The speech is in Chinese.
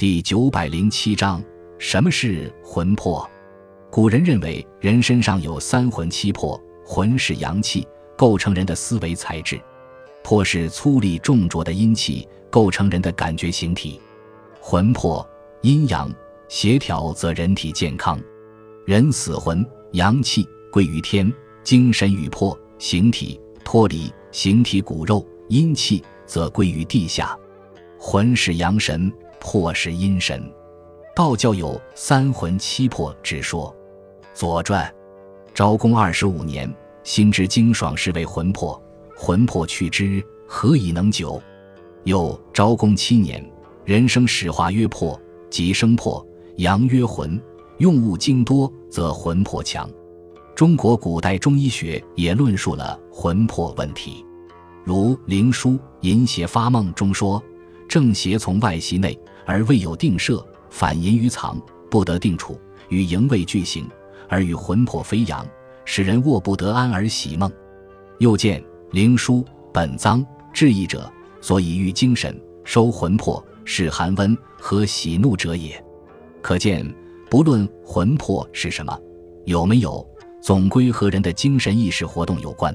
第九百零七章：什么是魂魄？古人认为，人身上有三魂七魄，魂是阳气，构成人的思维材质；魄是粗粝重浊的阴气，构成人的感觉形体。魂魄阴阳协调，则人体健康。人死魂，阳气归于天，精神与魄形体脱离，形体骨肉，阴气则归于地下。魂是阳神。魄是阴神，道教有三魂七魄之说，《左传》昭公二十五年，心之精爽是为魂魄，魂魄去之，何以能久？又昭公七年，人生始化曰魄，即生魄，阳曰魂，用物精多，则魂魄强。中国古代中医学也论述了魂魄问题，如《灵枢·淫邪发梦》中说：“正邪从外袭内。”而未有定摄，反淫于藏，不得定处，与营卫俱行，而与魂魄飞扬，使人卧不得安而喜梦。又见《灵枢·本脏》志义者，所以喻精神收魂魄，使寒温和喜怒者也。可见，不论魂魄是什么，有没有，总归和人的精神意识活动有关。